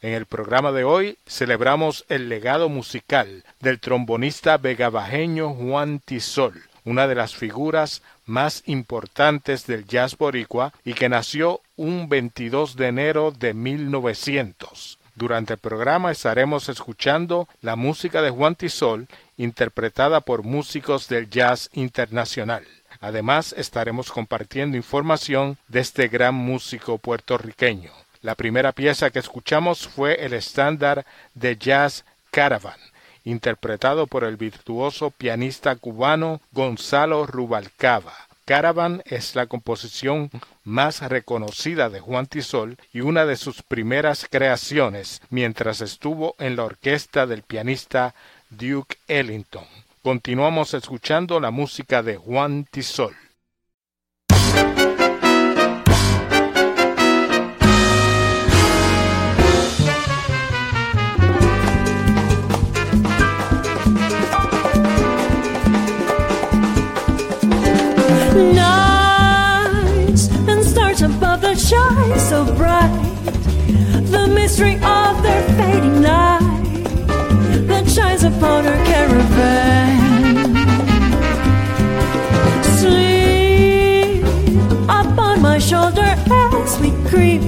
En el programa de hoy celebramos el legado musical del trombonista vegabajeño Juan Tisol, una de las figuras más importantes del jazz boricua y que nació un 22 de enero de 1900. Durante el programa estaremos escuchando la música de Juan Tisol interpretada por músicos del jazz internacional. Además estaremos compartiendo información de este gran músico puertorriqueño. La primera pieza que escuchamos fue el estándar de jazz Caravan, interpretado por el virtuoso pianista cubano Gonzalo Rubalcaba. Caravan es la composición más reconocida de Juan Tisol y una de sus primeras creaciones mientras estuvo en la orquesta del pianista Duke Ellington. Continuamos escuchando la música de Juan Tisol. Shine so bright. The mystery of their fading light that shines upon our caravan. Sleep upon my shoulder as we creep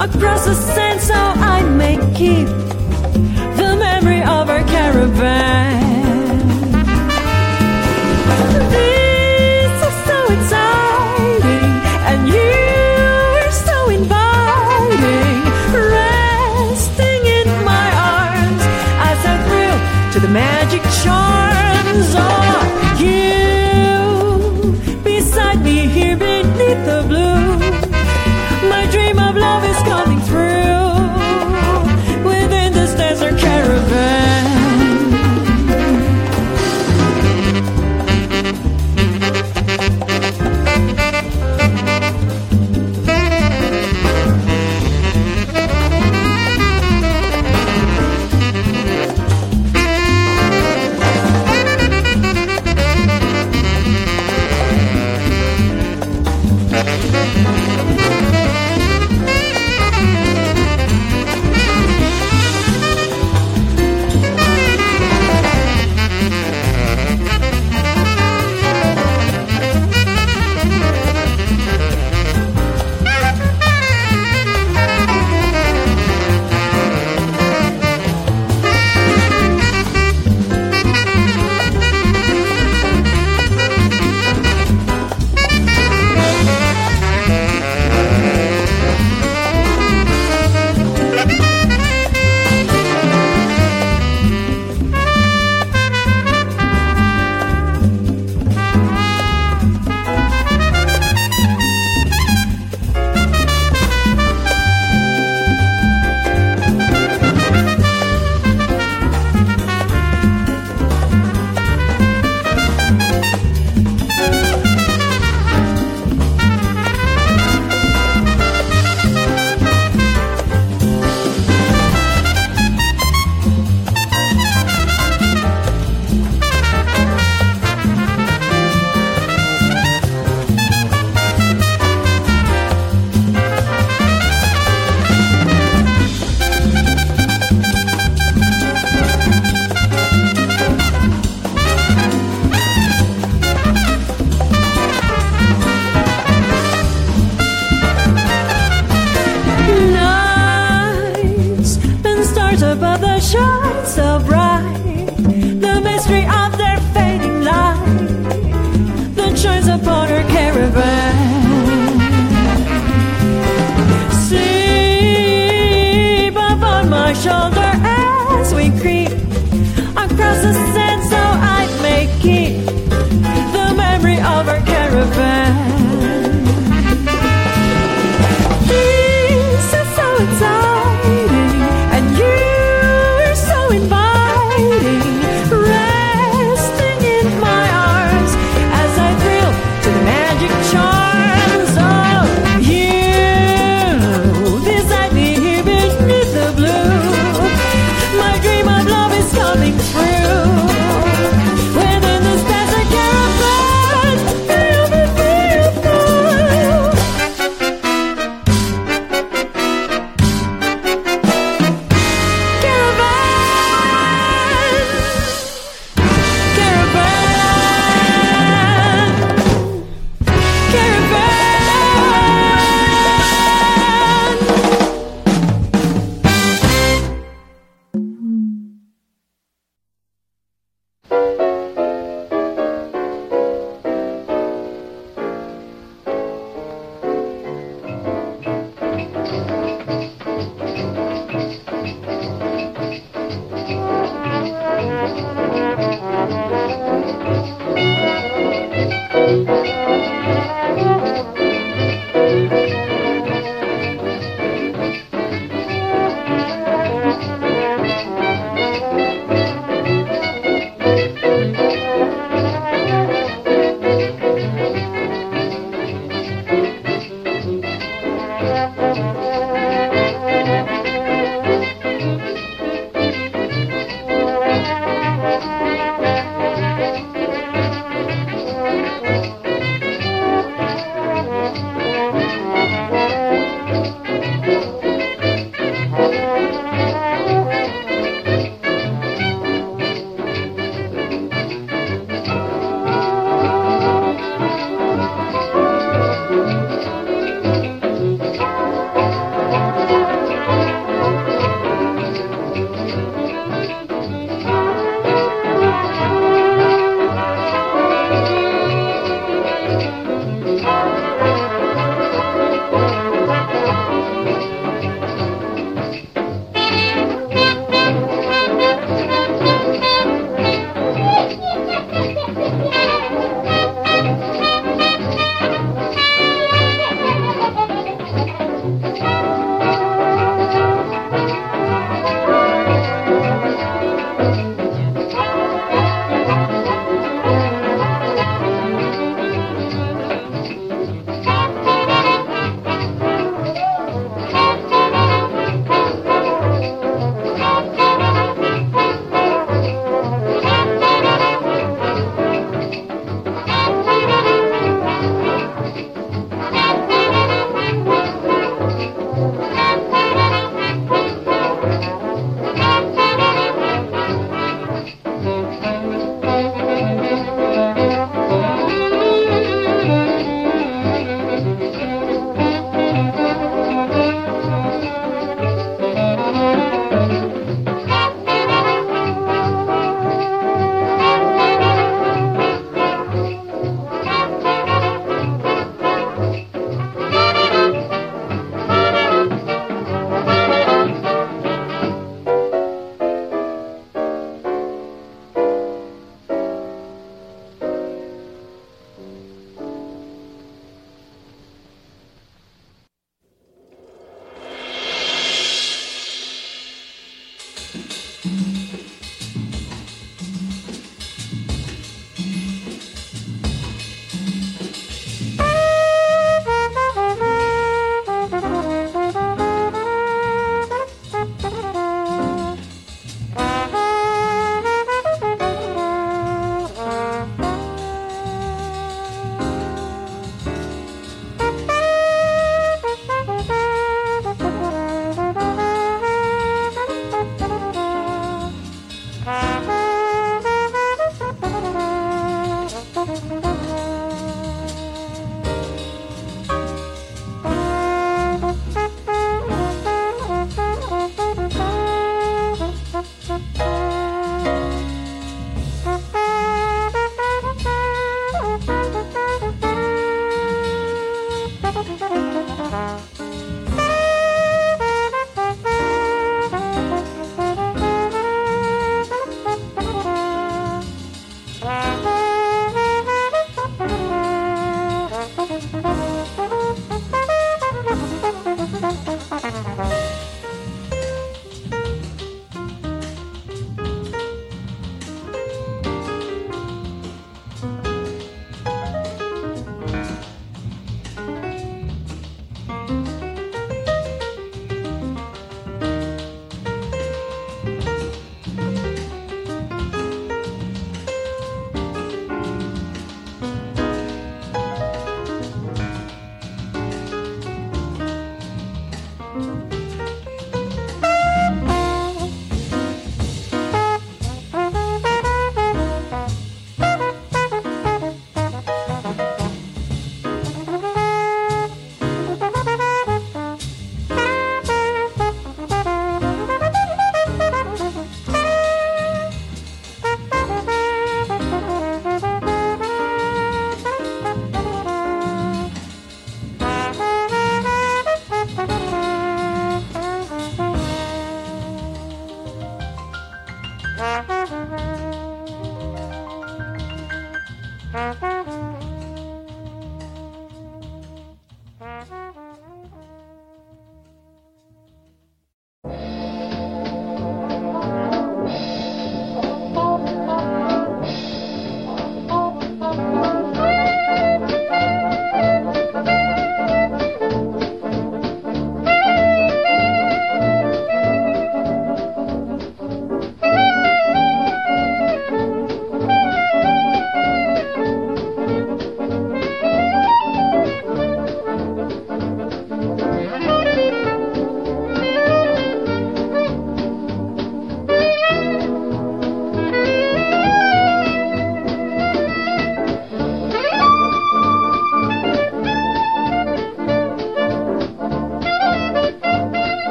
across the sand, so I may keep the memory of our caravan.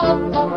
Thank you.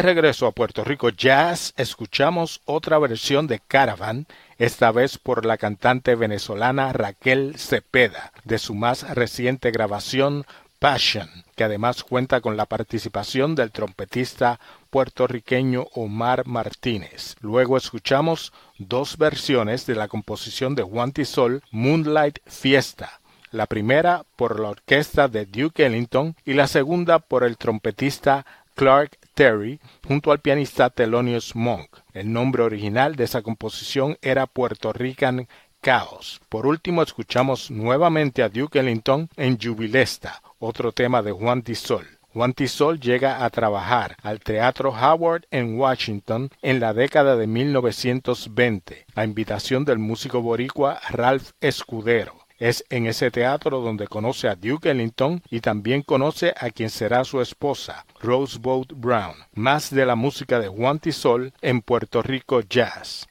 De regreso a Puerto Rico Jazz, escuchamos otra versión de Caravan, esta vez por la cantante venezolana Raquel Cepeda, de su más reciente grabación Passion, que además cuenta con la participación del trompetista puertorriqueño Omar Martínez. Luego escuchamos dos versiones de la composición de Juan Tisol, Moonlight Fiesta, la primera por la orquesta de Duke Ellington y la segunda por el trompetista Clark Terry junto al pianista Thelonious Monk. El nombre original de esa composición era Puerto Rican Chaos. Por último, escuchamos nuevamente a Duke Ellington en Jubilesta, otro tema de Juan Tisol. Juan Tisol llega a trabajar al Teatro Howard en Washington en la década de 1920, a invitación del músico boricua Ralph Escudero. Es en ese teatro donde conoce a Duke Ellington y también conoce a quien será su esposa, Roseboat Brown. Más de la música de Juan Tisol en Puerto Rico Jazz.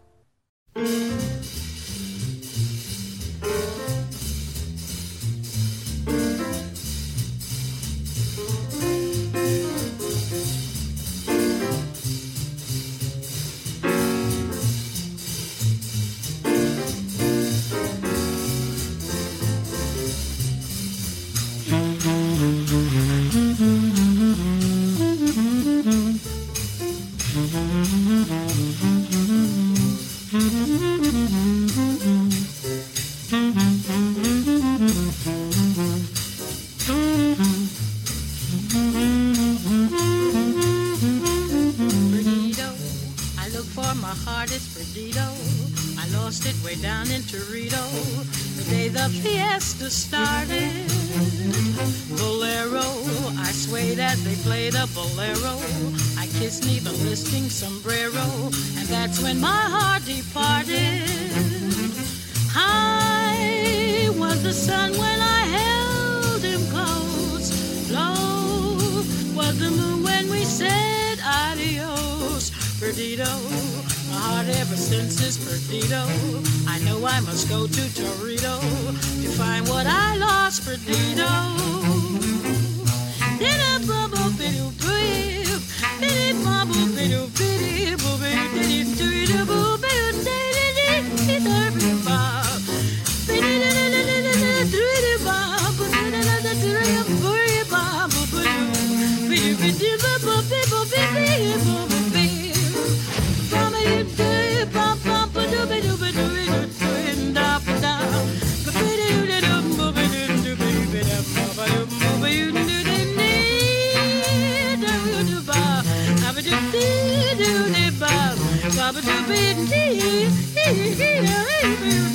Baba Doo Bee Dee Dee Dee Dee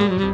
Mm-hmm.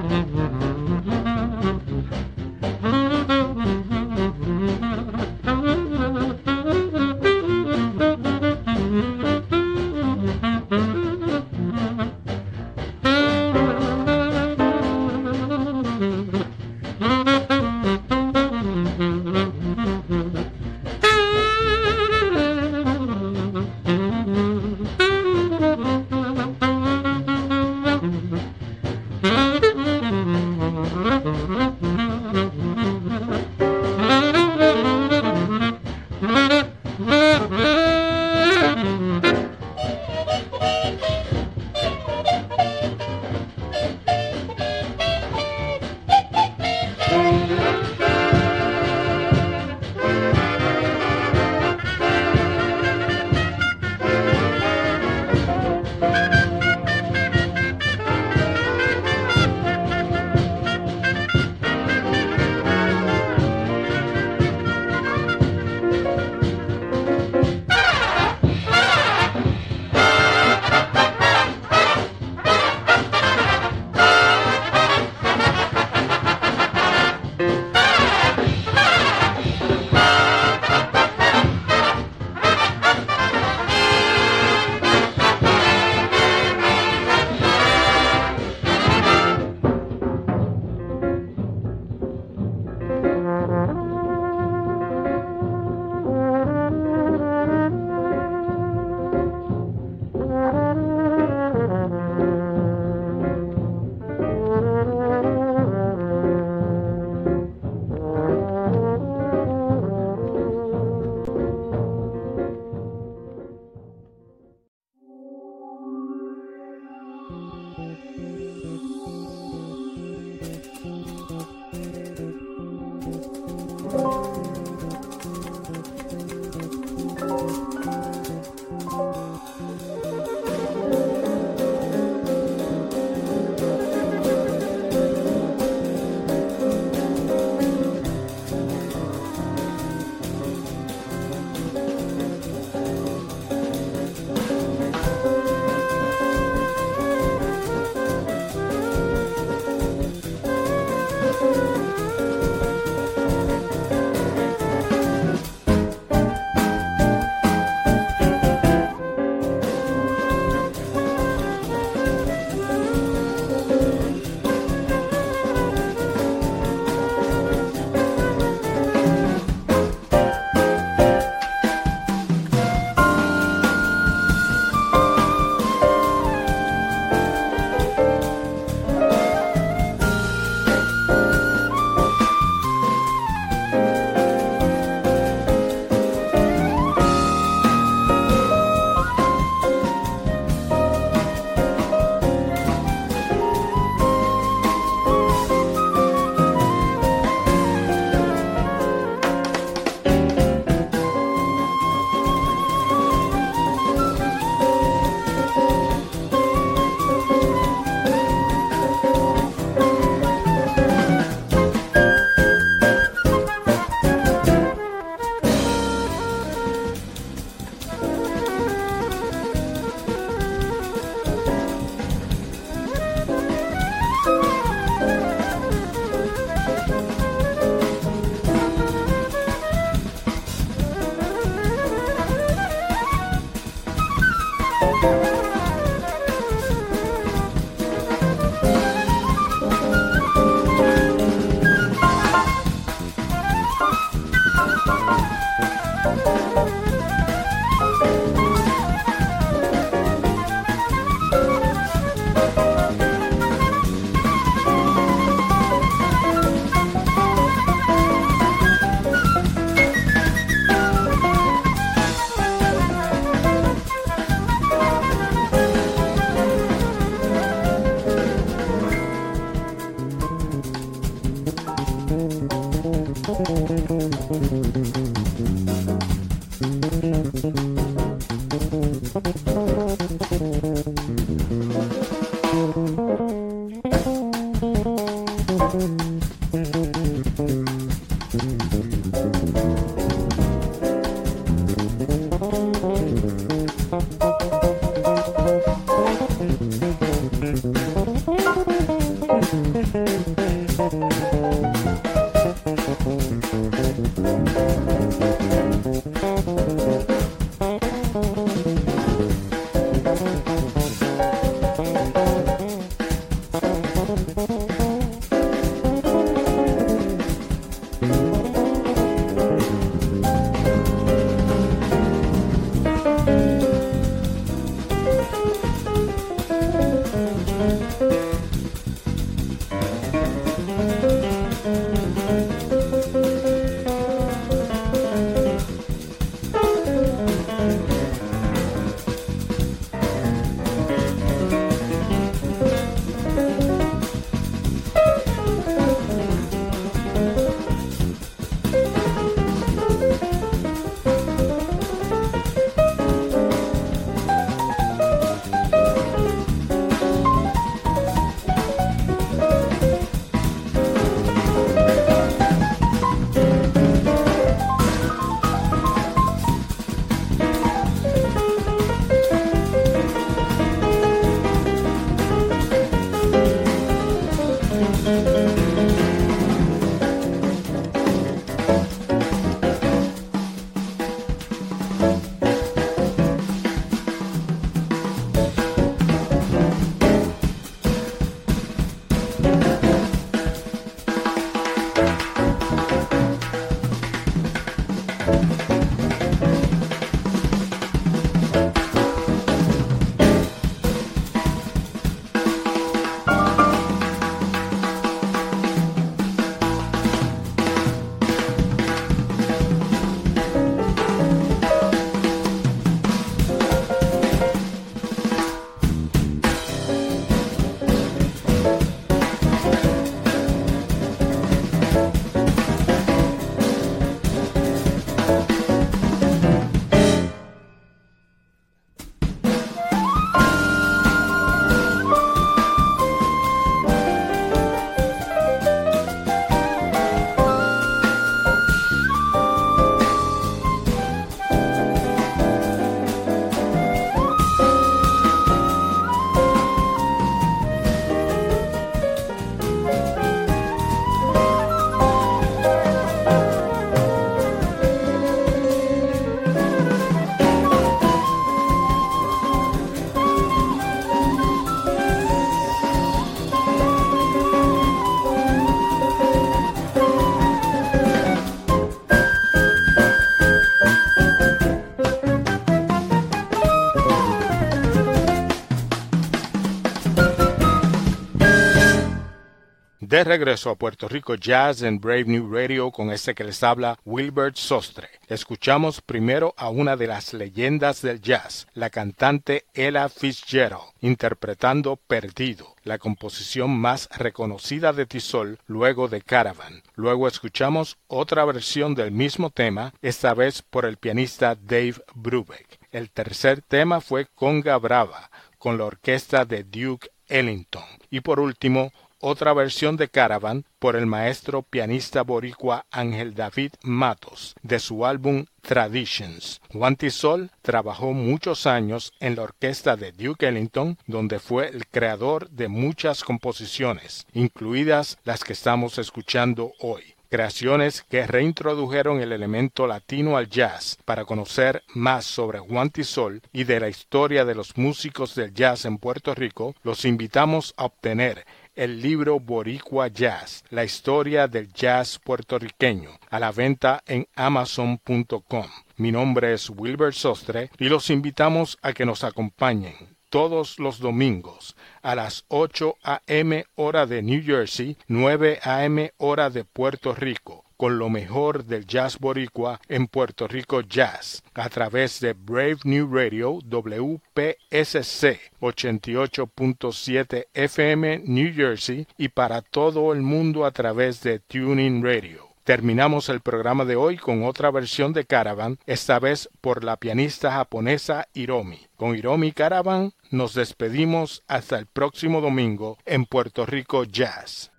De regreso a Puerto Rico Jazz en Brave New Radio con este que les habla Wilbert Sostre. Escuchamos primero a una de las leyendas del jazz, la cantante Ella Fitzgerald, interpretando Perdido, la composición más reconocida de Tisol luego de Caravan. Luego escuchamos otra versión del mismo tema, esta vez por el pianista Dave Brubeck. El tercer tema fue Conga Brava, con la orquesta de Duke Ellington. Y por último, otra versión de Caravan por el maestro pianista boricua Ángel David Matos de su álbum Traditions. Juan Tisol trabajó muchos años en la orquesta de Duke Ellington, donde fue el creador de muchas composiciones, incluidas las que estamos escuchando hoy creaciones que reintrodujeron el elemento latino al jazz para conocer más sobre Juan Tisol y de la historia de los músicos del jazz en Puerto Rico, los invitamos a obtener el libro Boricua Jazz, la historia del jazz puertorriqueño, a la venta en amazon.com. Mi nombre es Wilbur Sostre y los invitamos a que nos acompañen todos los domingos a las 8 a.m. hora de New Jersey, 9 a.m. hora de Puerto Rico con lo mejor del jazz boricua en Puerto Rico Jazz a través de Brave New Radio WPSC 88.7 FM New Jersey y para todo el mundo a través de Tuning Radio. Terminamos el programa de hoy con otra versión de Caravan, esta vez por la pianista japonesa Hiromi. Con Hiromi Caravan nos despedimos hasta el próximo domingo en Puerto Rico Jazz.